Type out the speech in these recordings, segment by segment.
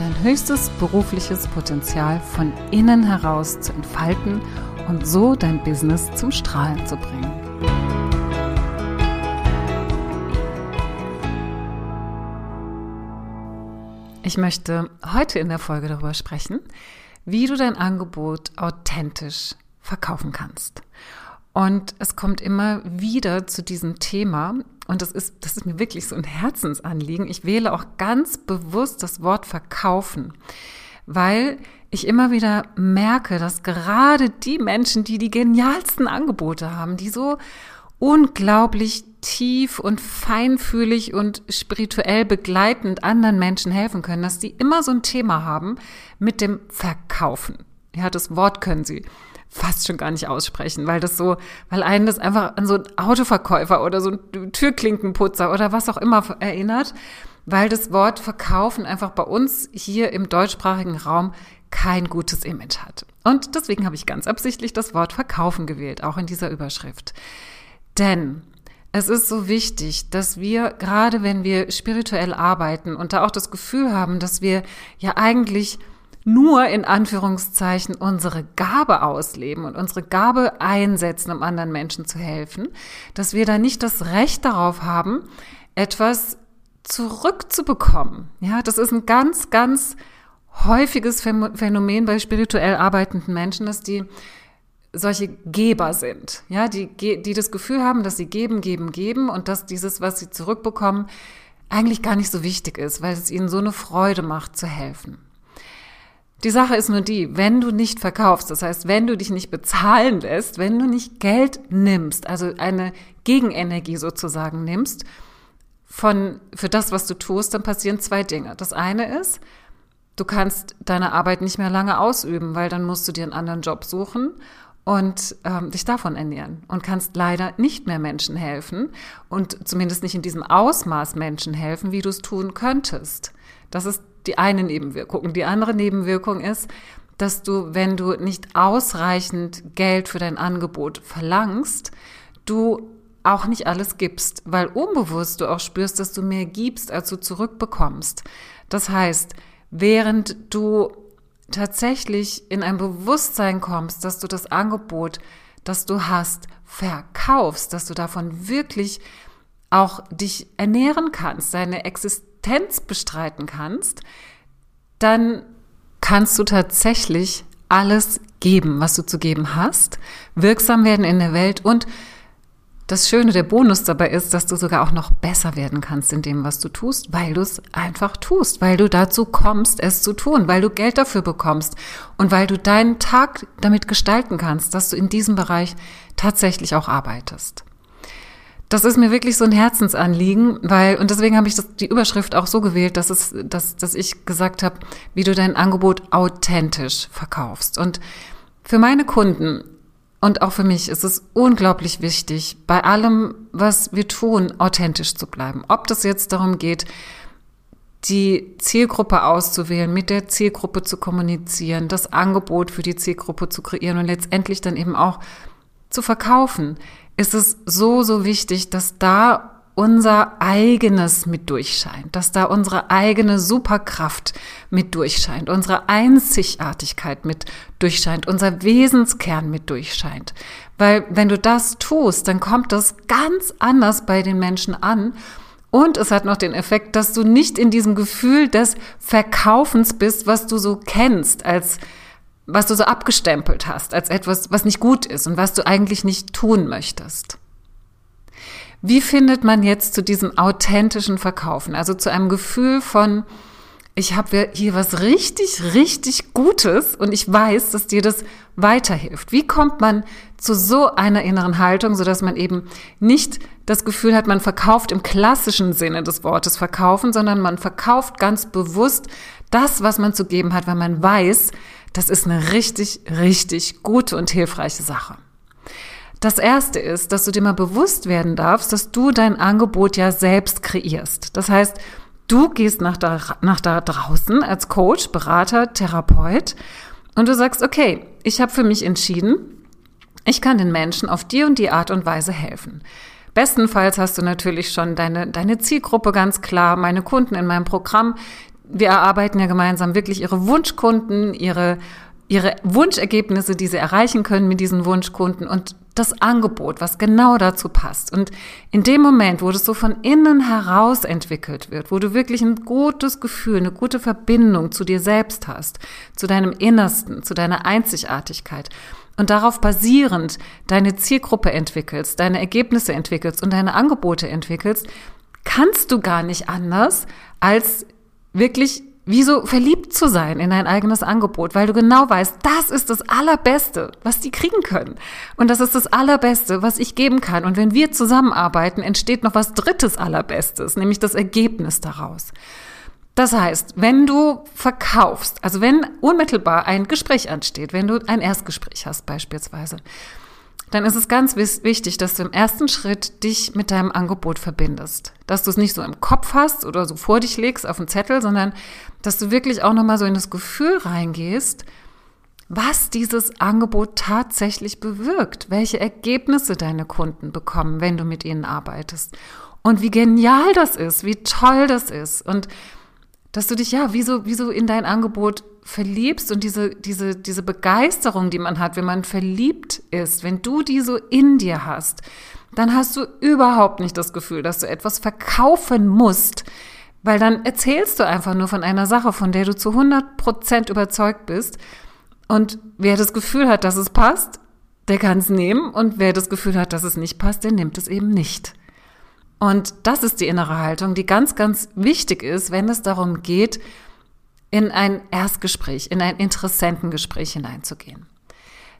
dein höchstes berufliches Potenzial von innen heraus zu entfalten und so dein Business zum Strahlen zu bringen. Ich möchte heute in der Folge darüber sprechen, wie du dein Angebot authentisch verkaufen kannst. Und es kommt immer wieder zu diesem Thema. Und das ist, das ist mir wirklich so ein Herzensanliegen. Ich wähle auch ganz bewusst das Wort verkaufen, weil ich immer wieder merke, dass gerade die Menschen, die die genialsten Angebote haben, die so unglaublich tief und feinfühlig und spirituell begleitend anderen Menschen helfen können, dass die immer so ein Thema haben mit dem Verkaufen. Ja, das Wort können sie fast schon gar nicht aussprechen, weil das so, weil einen das einfach an so einen Autoverkäufer oder so einen Türklinkenputzer oder was auch immer erinnert, weil das Wort verkaufen einfach bei uns hier im deutschsprachigen Raum kein gutes Image hat. Und deswegen habe ich ganz absichtlich das Wort verkaufen gewählt, auch in dieser Überschrift. Denn es ist so wichtig, dass wir, gerade wenn wir spirituell arbeiten und da auch das Gefühl haben, dass wir ja eigentlich nur in Anführungszeichen unsere Gabe ausleben und unsere Gabe einsetzen, um anderen Menschen zu helfen, dass wir da nicht das Recht darauf haben, etwas zurückzubekommen. Ja, das ist ein ganz, ganz häufiges Phänomen bei spirituell arbeitenden Menschen, dass die solche Geber sind, ja, die, die das Gefühl haben, dass sie geben, geben, geben und dass dieses, was sie zurückbekommen, eigentlich gar nicht so wichtig ist, weil es ihnen so eine Freude macht, zu helfen. Die Sache ist nur die, wenn du nicht verkaufst, das heißt, wenn du dich nicht bezahlen lässt, wenn du nicht Geld nimmst, also eine Gegenenergie sozusagen nimmst, von, für das, was du tust, dann passieren zwei Dinge. Das eine ist, du kannst deine Arbeit nicht mehr lange ausüben, weil dann musst du dir einen anderen Job suchen und ähm, dich davon ernähren und kannst leider nicht mehr Menschen helfen und zumindest nicht in diesem Ausmaß Menschen helfen, wie du es tun könntest. Das ist die eine Nebenwirkung. Die andere Nebenwirkung ist, dass du, wenn du nicht ausreichend Geld für dein Angebot verlangst, du auch nicht alles gibst, weil unbewusst du auch spürst, dass du mehr gibst, als du zurückbekommst. Das heißt, während du tatsächlich in ein Bewusstsein kommst, dass du das Angebot, das du hast, verkaufst, dass du davon wirklich auch dich ernähren kannst, deine Existenz bestreiten kannst, dann kannst du tatsächlich alles geben, was du zu geben hast, wirksam werden in der Welt und das Schöne, der Bonus dabei ist, dass du sogar auch noch besser werden kannst in dem, was du tust, weil du es einfach tust, weil du dazu kommst, es zu tun, weil du Geld dafür bekommst und weil du deinen Tag damit gestalten kannst, dass du in diesem Bereich tatsächlich auch arbeitest. Das ist mir wirklich so ein Herzensanliegen, weil, und deswegen habe ich das, die Überschrift auch so gewählt, dass, es, dass, dass ich gesagt habe, wie du dein Angebot authentisch verkaufst. Und für meine Kunden und auch für mich ist es unglaublich wichtig, bei allem, was wir tun, authentisch zu bleiben. Ob das jetzt darum geht, die Zielgruppe auszuwählen, mit der Zielgruppe zu kommunizieren, das Angebot für die Zielgruppe zu kreieren und letztendlich dann eben auch zu verkaufen, ist es so, so wichtig, dass da unser eigenes mit durchscheint, dass da unsere eigene Superkraft mit durchscheint, unsere Einzigartigkeit mit durchscheint, unser Wesenskern mit durchscheint. Weil wenn du das tust, dann kommt das ganz anders bei den Menschen an und es hat noch den Effekt, dass du nicht in diesem Gefühl des Verkaufens bist, was du so kennst, als was du so abgestempelt hast, als etwas, was nicht gut ist und was du eigentlich nicht tun möchtest. Wie findet man jetzt zu diesem authentischen Verkaufen, also zu einem Gefühl von, ich habe hier was richtig, richtig Gutes und ich weiß, dass dir das weiterhilft. Wie kommt man zu so einer inneren Haltung, sodass man eben nicht das Gefühl hat, man verkauft im klassischen Sinne des Wortes verkaufen, sondern man verkauft ganz bewusst das, was man zu geben hat, weil man weiß, Das ist eine richtig, richtig gute und hilfreiche Sache. Das erste ist, dass du dir mal bewusst werden darfst, dass du dein Angebot ja selbst kreierst. Das heißt, du gehst nach da, nach da draußen als Coach, Berater, Therapeut und du sagst, okay, ich habe für mich entschieden, ich kann den Menschen auf die und die Art und Weise helfen. Bestenfalls hast du natürlich schon deine, deine Zielgruppe ganz klar, meine Kunden in meinem Programm. Wir erarbeiten ja gemeinsam wirklich ihre Wunschkunden, ihre ihre Wunschergebnisse, die sie erreichen können mit diesen Wunschkunden und das Angebot, was genau dazu passt. Und in dem Moment, wo das so von innen heraus entwickelt wird, wo du wirklich ein gutes Gefühl, eine gute Verbindung zu dir selbst hast, zu deinem Innersten, zu deiner Einzigartigkeit und darauf basierend deine Zielgruppe entwickelst, deine Ergebnisse entwickelst und deine Angebote entwickelst, kannst du gar nicht anders als wirklich wie so verliebt zu sein in dein eigenes Angebot, weil du genau weißt, das ist das Allerbeste, was die kriegen können. Und das ist das Allerbeste, was ich geben kann. Und wenn wir zusammenarbeiten, entsteht noch was Drittes Allerbestes, nämlich das Ergebnis daraus. Das heißt, wenn du verkaufst, also wenn unmittelbar ein Gespräch ansteht, wenn du ein Erstgespräch hast beispielsweise, dann ist es ganz wichtig, dass du im ersten Schritt dich mit deinem Angebot verbindest. Dass du es nicht so im Kopf hast oder so vor dich legst auf einen Zettel, sondern dass du wirklich auch nochmal so in das Gefühl reingehst, was dieses Angebot tatsächlich bewirkt, welche Ergebnisse deine Kunden bekommen, wenn du mit ihnen arbeitest. Und wie genial das ist, wie toll das ist. Und dass du dich ja wie so, wie so in dein Angebot verliebst und diese, diese, diese Begeisterung, die man hat, wenn man verliebt ist, wenn du die so in dir hast, dann hast du überhaupt nicht das Gefühl, dass du etwas verkaufen musst, weil dann erzählst du einfach nur von einer Sache, von der du zu 100 Prozent überzeugt bist. Und wer das Gefühl hat, dass es passt, der kann es nehmen. Und wer das Gefühl hat, dass es nicht passt, der nimmt es eben nicht. Und das ist die innere Haltung, die ganz, ganz wichtig ist, wenn es darum geht, in ein Erstgespräch, in ein Interessentengespräch hineinzugehen.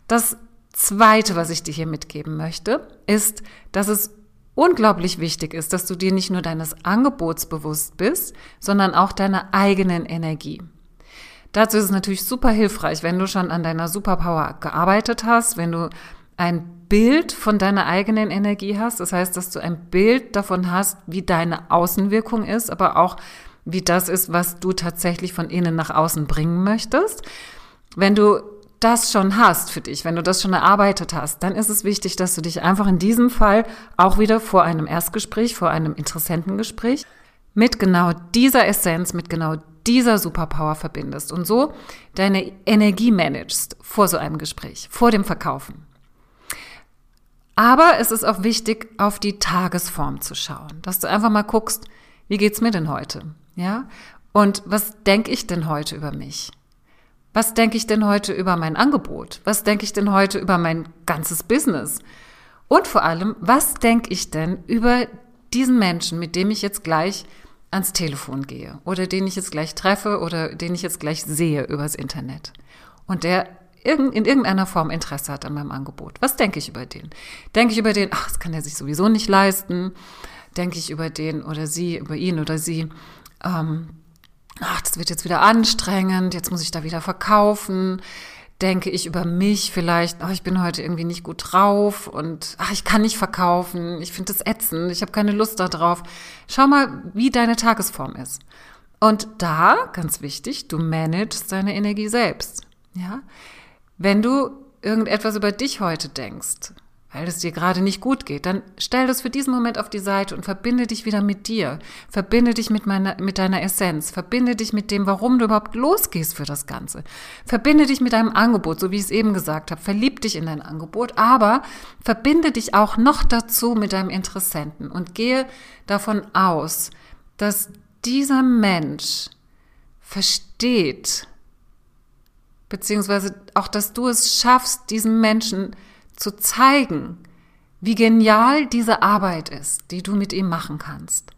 Das Zweite, was ich dir hier mitgeben möchte, ist, dass es unglaublich wichtig ist, dass du dir nicht nur deines Angebots bewusst bist, sondern auch deiner eigenen Energie. Dazu ist es natürlich super hilfreich, wenn du schon an deiner Superpower gearbeitet hast, wenn du ein Bild von deiner eigenen Energie hast. Das heißt, dass du ein Bild davon hast, wie deine Außenwirkung ist, aber auch wie das ist, was du tatsächlich von innen nach außen bringen möchtest. Wenn du das schon hast für dich, wenn du das schon erarbeitet hast, dann ist es wichtig, dass du dich einfach in diesem Fall auch wieder vor einem Erstgespräch, vor einem Interessentengespräch mit genau dieser Essenz, mit genau dieser Superpower verbindest und so deine Energie managst vor so einem Gespräch, vor dem Verkaufen. Aber es ist auch wichtig, auf die Tagesform zu schauen, dass du einfach mal guckst, wie geht's mir denn heute? Ja? Und was denke ich denn heute über mich? Was denke ich denn heute über mein Angebot? Was denke ich denn heute über mein ganzes Business? Und vor allem, was denke ich denn über diesen Menschen, mit dem ich jetzt gleich ans Telefon gehe oder den ich jetzt gleich treffe oder den ich jetzt gleich sehe übers Internet und der in irgendeiner Form Interesse hat an meinem Angebot. Was denke ich über den? Denke ich über den, ach, das kann er sich sowieso nicht leisten? Denke ich über den oder sie, über ihn oder sie, ähm, ach, das wird jetzt wieder anstrengend, jetzt muss ich da wieder verkaufen. Denke ich über mich vielleicht, ach, ich bin heute irgendwie nicht gut drauf und ach, ich kann nicht verkaufen, ich finde das ätzend, ich habe keine Lust darauf. Schau mal, wie deine Tagesform ist. Und da, ganz wichtig, du managst deine Energie selbst. Ja? Wenn du irgendetwas über dich heute denkst, weil es dir gerade nicht gut geht, dann stell das für diesen Moment auf die Seite und verbinde dich wieder mit dir. Verbinde dich mit, meiner, mit deiner Essenz. Verbinde dich mit dem, warum du überhaupt losgehst für das Ganze. Verbinde dich mit deinem Angebot, so wie ich es eben gesagt habe. Verlieb dich in dein Angebot, aber verbinde dich auch noch dazu mit deinem Interessenten und gehe davon aus, dass dieser Mensch versteht, beziehungsweise auch, dass du es schaffst, diesem Menschen zu zeigen, wie genial diese Arbeit ist, die du mit ihm machen kannst.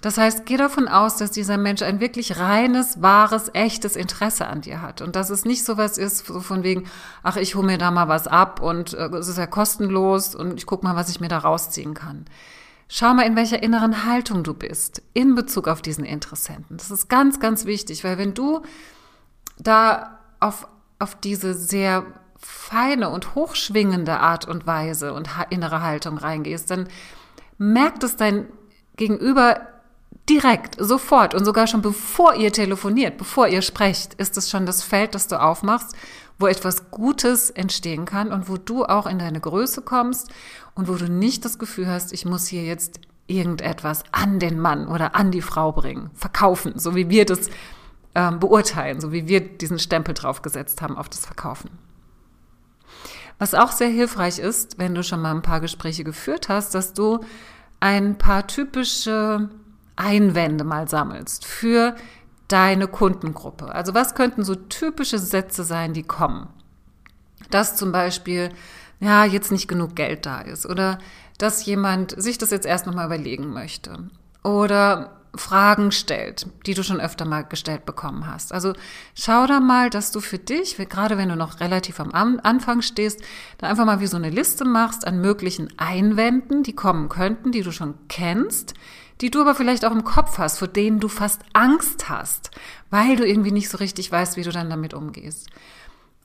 Das heißt, geh davon aus, dass dieser Mensch ein wirklich reines, wahres, echtes Interesse an dir hat und dass es nicht so was ist, so von wegen, ach, ich hole mir da mal was ab und äh, es ist ja kostenlos und ich guck mal, was ich mir da rausziehen kann. Schau mal, in welcher inneren Haltung du bist in Bezug auf diesen Interessenten. Das ist ganz, ganz wichtig, weil wenn du da auf auf diese sehr feine und hochschwingende Art und Weise und innere Haltung reingehst, dann merkt es dein Gegenüber direkt, sofort. Und sogar schon bevor ihr telefoniert, bevor ihr sprecht, ist es schon das Feld, das du aufmachst, wo etwas Gutes entstehen kann und wo du auch in deine Größe kommst und wo du nicht das Gefühl hast, ich muss hier jetzt irgendetwas an den Mann oder an die Frau bringen, verkaufen, so wie wir das ähm, beurteilen, so wie wir diesen Stempel draufgesetzt haben auf das Verkaufen. Was auch sehr hilfreich ist, wenn du schon mal ein paar Gespräche geführt hast, dass du ein paar typische Einwände mal sammelst für deine Kundengruppe. Also was könnten so typische Sätze sein, die kommen? Dass zum Beispiel, ja, jetzt nicht genug Geld da ist oder dass jemand sich das jetzt erst nochmal überlegen möchte oder Fragen stellt, die du schon öfter mal gestellt bekommen hast. Also schau da mal, dass du für dich, gerade wenn du noch relativ am Anfang stehst, da einfach mal wie so eine Liste machst an möglichen Einwänden, die kommen könnten, die du schon kennst, die du aber vielleicht auch im Kopf hast, vor denen du fast Angst hast, weil du irgendwie nicht so richtig weißt, wie du dann damit umgehst.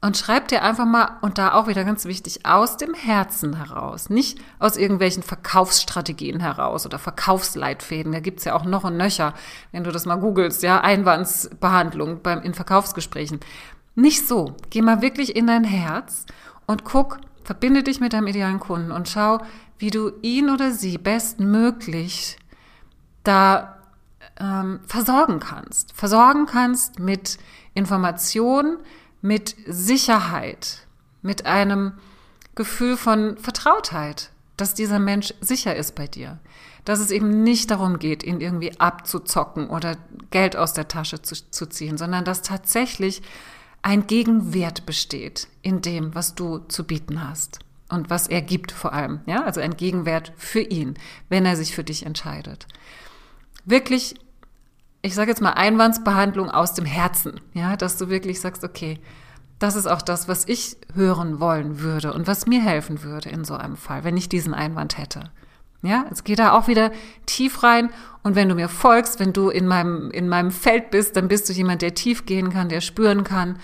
Und schreib dir einfach mal, und da auch wieder ganz wichtig, aus dem Herzen heraus, nicht aus irgendwelchen Verkaufsstrategien heraus oder Verkaufsleitfäden. Da gibt's ja auch noch und nöcher, wenn du das mal googelst, ja, Einwandsbehandlung beim, in Verkaufsgesprächen. Nicht so. Geh mal wirklich in dein Herz und guck, verbinde dich mit deinem idealen Kunden und schau, wie du ihn oder sie bestmöglich da ähm, versorgen kannst. Versorgen kannst mit Informationen, mit Sicherheit, mit einem Gefühl von Vertrautheit, dass dieser Mensch sicher ist bei dir. Dass es eben nicht darum geht, ihn irgendwie abzuzocken oder Geld aus der Tasche zu, zu ziehen, sondern dass tatsächlich ein Gegenwert besteht in dem, was du zu bieten hast und was er gibt vor allem. Ja, also ein Gegenwert für ihn, wenn er sich für dich entscheidet. Wirklich ich sage jetzt mal Einwandsbehandlung aus dem Herzen, ja, dass du wirklich sagst, okay, das ist auch das, was ich hören wollen würde und was mir helfen würde in so einem Fall, wenn ich diesen Einwand hätte. Ja, es geht da auch wieder tief rein. Und wenn du mir folgst, wenn du in meinem, in meinem Feld bist, dann bist du jemand, der tief gehen kann, der spüren kann.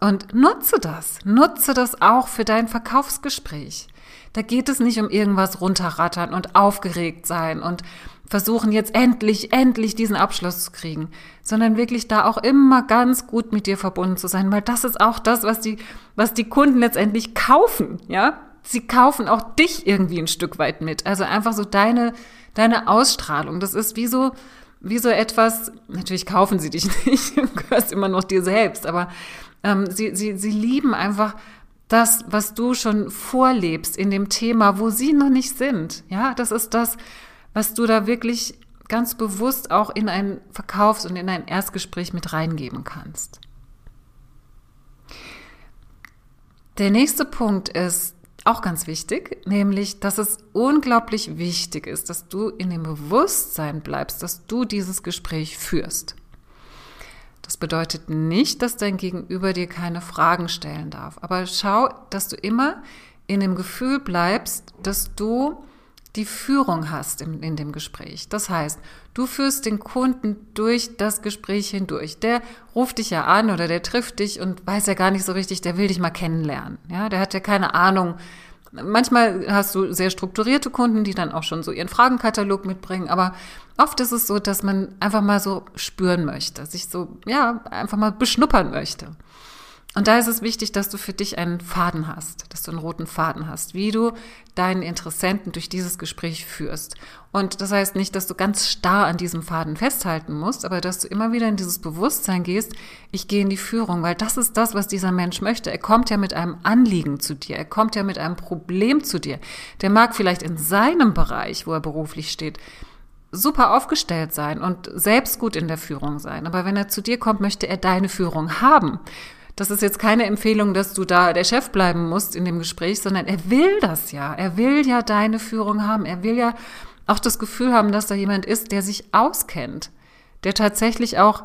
Und nutze das. Nutze das auch für dein Verkaufsgespräch. Da geht es nicht um irgendwas runterrattern und aufgeregt sein und versuchen jetzt endlich, endlich diesen Abschluss zu kriegen, sondern wirklich da auch immer ganz gut mit dir verbunden zu sein, weil das ist auch das, was die, was die Kunden letztendlich kaufen, ja? Sie kaufen auch dich irgendwie ein Stück weit mit. Also einfach so deine, deine Ausstrahlung. Das ist wie so, wie so etwas, natürlich kaufen sie dich nicht, du gehörst immer noch dir selbst, aber ähm, sie, sie, sie lieben einfach das, was du schon vorlebst in dem Thema, wo sie noch nicht sind. Ja, das ist das, was du da wirklich ganz bewusst auch in ein Verkaufs- und in ein Erstgespräch mit reingeben kannst. Der nächste Punkt ist auch ganz wichtig, nämlich, dass es unglaublich wichtig ist, dass du in dem Bewusstsein bleibst, dass du dieses Gespräch führst. Das bedeutet nicht, dass dein Gegenüber dir keine Fragen stellen darf, aber schau, dass du immer in dem Gefühl bleibst, dass du die Führung hast in, in dem Gespräch. Das heißt, du führst den Kunden durch das Gespräch hindurch. Der ruft dich ja an oder der trifft dich und weiß ja gar nicht so richtig, der will dich mal kennenlernen. Ja, der hat ja keine Ahnung. Manchmal hast du sehr strukturierte Kunden, die dann auch schon so ihren Fragenkatalog mitbringen, aber oft ist es so, dass man einfach mal so spüren möchte, sich so, ja, einfach mal beschnuppern möchte. Und da ist es wichtig, dass du für dich einen Faden hast, dass du einen roten Faden hast, wie du deinen Interessenten durch dieses Gespräch führst. Und das heißt nicht, dass du ganz starr an diesem Faden festhalten musst, aber dass du immer wieder in dieses Bewusstsein gehst, ich gehe in die Führung, weil das ist das, was dieser Mensch möchte. Er kommt ja mit einem Anliegen zu dir, er kommt ja mit einem Problem zu dir. Der mag vielleicht in seinem Bereich, wo er beruflich steht, super aufgestellt sein und selbst gut in der Führung sein. Aber wenn er zu dir kommt, möchte er deine Führung haben. Das ist jetzt keine Empfehlung, dass du da der Chef bleiben musst in dem Gespräch, sondern er will das ja. Er will ja deine Führung haben. Er will ja auch das Gefühl haben, dass da jemand ist, der sich auskennt, der tatsächlich auch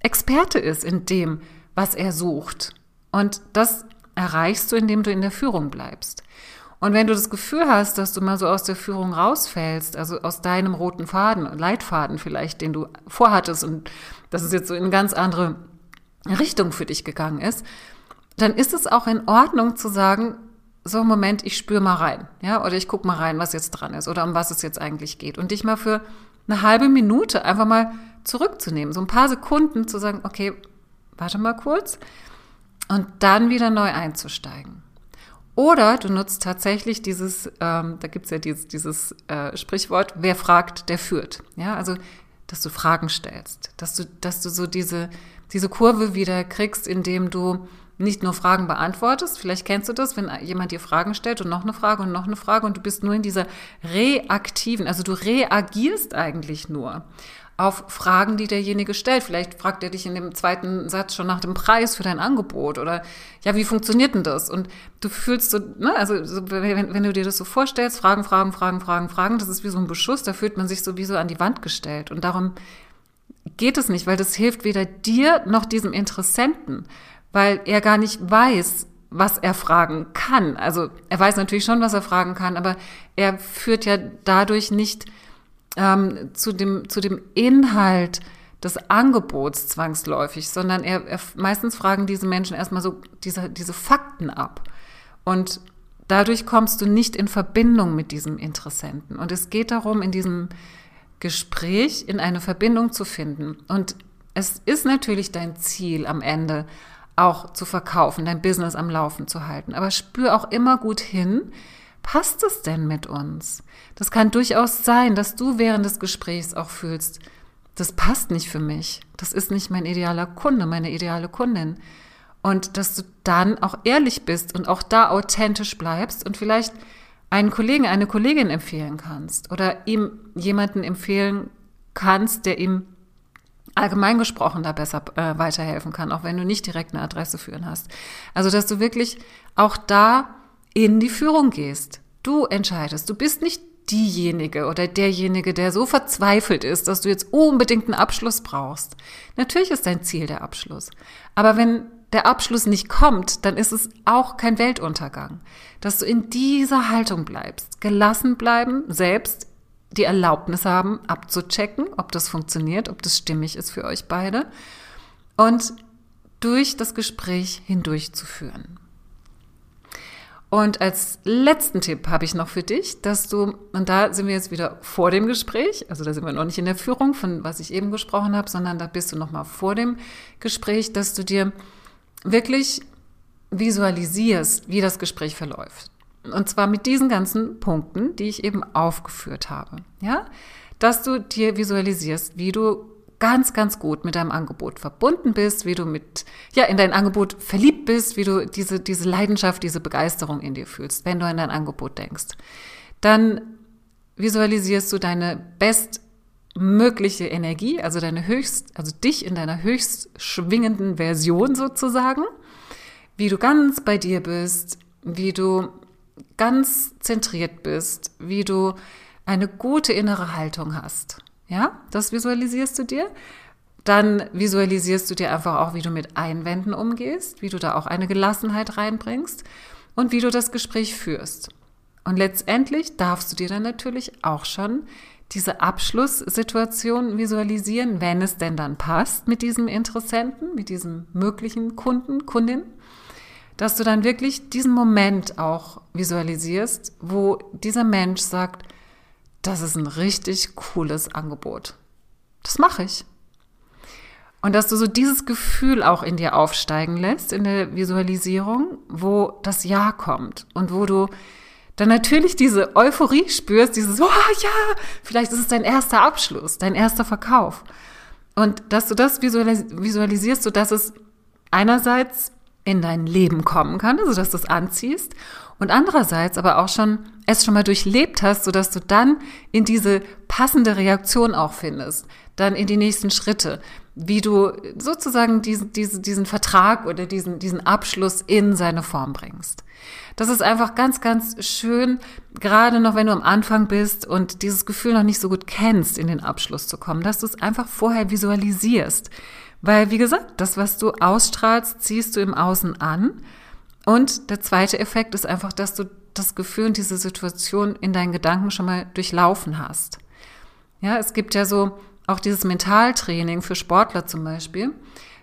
Experte ist in dem, was er sucht. Und das erreichst du, indem du in der Führung bleibst. Und wenn du das Gefühl hast, dass du mal so aus der Führung rausfällst, also aus deinem roten Faden, Leitfaden vielleicht, den du vorhattest und das ist jetzt so in ganz andere Richtung für dich gegangen ist, dann ist es auch in Ordnung zu sagen, so Moment, ich spüre mal rein, ja, oder ich gucke mal rein, was jetzt dran ist oder um was es jetzt eigentlich geht und dich mal für eine halbe Minute einfach mal zurückzunehmen, so ein paar Sekunden zu sagen, okay, warte mal kurz und dann wieder neu einzusteigen. Oder du nutzt tatsächlich dieses, ähm, da gibt's ja dieses, dieses äh, Sprichwort, wer fragt, der führt. Ja, also dass du Fragen stellst, dass du, dass du so diese, diese Kurve wieder kriegst, indem du nicht nur Fragen beantwortest. Vielleicht kennst du das, wenn jemand dir Fragen stellt und noch eine Frage und noch eine Frage und du bist nur in dieser reaktiven, also du reagierst eigentlich nur auf Fragen, die derjenige stellt. Vielleicht fragt er dich in dem zweiten Satz schon nach dem Preis für dein Angebot oder ja, wie funktioniert denn das? Und du fühlst so, ne, also so, wenn, wenn du dir das so vorstellst, Fragen, Fragen, Fragen, Fragen, Fragen, das ist wie so ein Beschuss, da fühlt man sich sowieso an die Wand gestellt. Und darum geht es nicht, weil das hilft weder dir noch diesem Interessenten weil er gar nicht weiß, was er fragen kann. Also er weiß natürlich schon, was er fragen kann, aber er führt ja dadurch nicht ähm, zu, dem, zu dem Inhalt des Angebots zwangsläufig, sondern er, er meistens fragen diese Menschen erstmal so diese, diese Fakten ab. Und dadurch kommst du nicht in Verbindung mit diesem Interessenten. Und es geht darum, in diesem Gespräch in eine Verbindung zu finden. Und es ist natürlich dein Ziel am Ende, auch zu verkaufen, dein Business am Laufen zu halten. Aber spür auch immer gut hin, passt es denn mit uns? Das kann durchaus sein, dass du während des Gesprächs auch fühlst, das passt nicht für mich. Das ist nicht mein idealer Kunde, meine ideale Kundin. Und dass du dann auch ehrlich bist und auch da authentisch bleibst und vielleicht einen Kollegen, eine Kollegin empfehlen kannst oder ihm jemanden empfehlen kannst, der ihm allgemein gesprochen da besser äh, weiterhelfen kann, auch wenn du nicht direkt eine Adresse führen hast. Also, dass du wirklich auch da in die Führung gehst. Du entscheidest. Du bist nicht diejenige oder derjenige, der so verzweifelt ist, dass du jetzt unbedingt einen Abschluss brauchst. Natürlich ist dein Ziel der Abschluss. Aber wenn der Abschluss nicht kommt, dann ist es auch kein Weltuntergang. Dass du in dieser Haltung bleibst, gelassen bleiben, selbst die Erlaubnis haben, abzuchecken, ob das funktioniert, ob das stimmig ist für euch beide und durch das Gespräch hindurchzuführen. Und als letzten Tipp habe ich noch für dich, dass du, und da sind wir jetzt wieder vor dem Gespräch, also da sind wir noch nicht in der Führung, von was ich eben gesprochen habe, sondern da bist du noch mal vor dem Gespräch, dass du dir wirklich visualisierst, wie das Gespräch verläuft. Und zwar mit diesen ganzen Punkten, die ich eben aufgeführt habe. Ja? Dass du dir visualisierst, wie du ganz, ganz gut mit deinem Angebot verbunden bist, wie du mit, ja, in dein Angebot verliebt bist, wie du diese, diese Leidenschaft, diese Begeisterung in dir fühlst, wenn du an dein Angebot denkst. Dann visualisierst du deine bestmögliche Energie, also deine höchst, also dich in deiner höchst schwingenden Version sozusagen, wie du ganz bei dir bist, wie du ganz zentriert bist, wie du eine gute innere Haltung hast. Ja, das visualisierst du dir. Dann visualisierst du dir einfach auch, wie du mit Einwänden umgehst, wie du da auch eine Gelassenheit reinbringst und wie du das Gespräch führst. Und letztendlich darfst du dir dann natürlich auch schon diese Abschlusssituation visualisieren, wenn es denn dann passt mit diesem Interessenten, mit diesem möglichen Kunden, Kundin dass du dann wirklich diesen Moment auch visualisierst, wo dieser Mensch sagt, das ist ein richtig cooles Angebot. Das mache ich. Und dass du so dieses Gefühl auch in dir aufsteigen lässt in der Visualisierung, wo das Ja kommt und wo du dann natürlich diese Euphorie spürst, dieses, oh ja, vielleicht ist es dein erster Abschluss, dein erster Verkauf. Und dass du das visualisierst, so dass es einerseits in dein Leben kommen kann, also dass du es anziehst und andererseits aber auch schon es schon mal durchlebt hast, sodass du dann in diese passende Reaktion auch findest, dann in die nächsten Schritte, wie du sozusagen diesen, diesen, diesen Vertrag oder diesen, diesen Abschluss in seine Form bringst. Das ist einfach ganz, ganz schön, gerade noch wenn du am Anfang bist und dieses Gefühl noch nicht so gut kennst, in den Abschluss zu kommen, dass du es einfach vorher visualisierst. Weil, wie gesagt, das, was du ausstrahlst, ziehst du im Außen an. Und der zweite Effekt ist einfach, dass du das Gefühl und diese Situation in deinen Gedanken schon mal durchlaufen hast. Ja, es gibt ja so auch dieses Mentaltraining für Sportler zum Beispiel,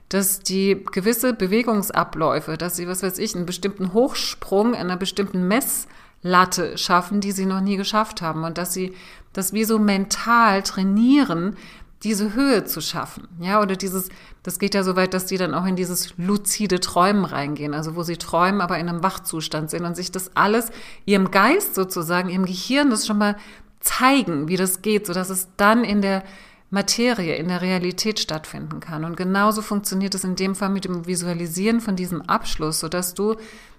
dass die gewisse Bewegungsabläufe, dass sie, was weiß ich, einen bestimmten Hochsprung in einer bestimmten Messlatte schaffen, die sie noch nie geschafft haben und dass sie das wie so mental trainieren, diese Höhe zu schaffen. Ja, oder dieses, das geht ja so weit, dass die dann auch in dieses luzide Träumen reingehen, also wo sie träumen, aber in einem Wachzustand sind und sich das alles ihrem Geist sozusagen, ihrem Gehirn das schon mal zeigen, wie das geht, so dass es dann in der Materie, in der Realität stattfinden kann. Und genauso funktioniert es in dem Fall mit dem Visualisieren von diesem Abschluss, so dass du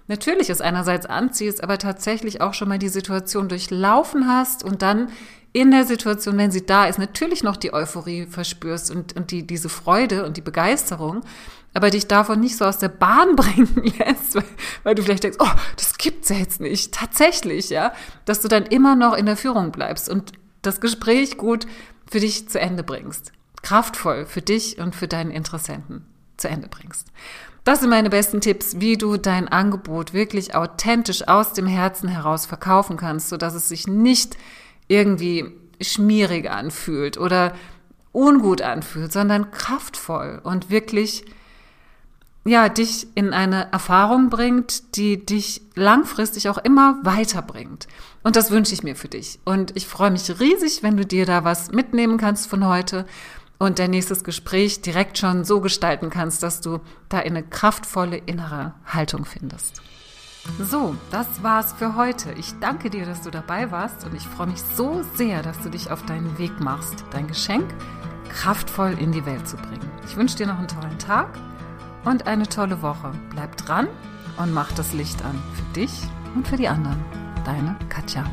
natürlich es einerseits anziehst, aber tatsächlich auch schon mal die Situation durchlaufen hast und dann in der Situation, wenn sie da ist, natürlich noch die Euphorie verspürst und, und die, diese Freude und die Begeisterung, aber dich davon nicht so aus der Bahn bringen lässt, weil, weil du vielleicht denkst, oh, das gibt's ja jetzt nicht, tatsächlich, ja, dass du dann immer noch in der Führung bleibst und das Gespräch gut für dich zu Ende bringst. Kraftvoll für dich und für deinen Interessenten zu Ende bringst. Das sind meine besten Tipps, wie du dein Angebot wirklich authentisch aus dem Herzen heraus verkaufen kannst, sodass es sich nicht irgendwie schmierig anfühlt oder ungut anfühlt, sondern kraftvoll und wirklich ja, dich in eine Erfahrung bringt, die dich langfristig auch immer weiterbringt. Und das wünsche ich mir für dich. Und ich freue mich riesig, wenn du dir da was mitnehmen kannst von heute und dein nächstes Gespräch direkt schon so gestalten kannst, dass du da eine kraftvolle innere Haltung findest. So, das war's für heute. Ich danke dir, dass du dabei warst und ich freue mich so sehr, dass du dich auf deinen Weg machst, dein Geschenk kraftvoll in die Welt zu bringen. Ich wünsche dir noch einen tollen Tag und eine tolle Woche. Bleib dran und mach das Licht an für dich und für die anderen. Deine Katja.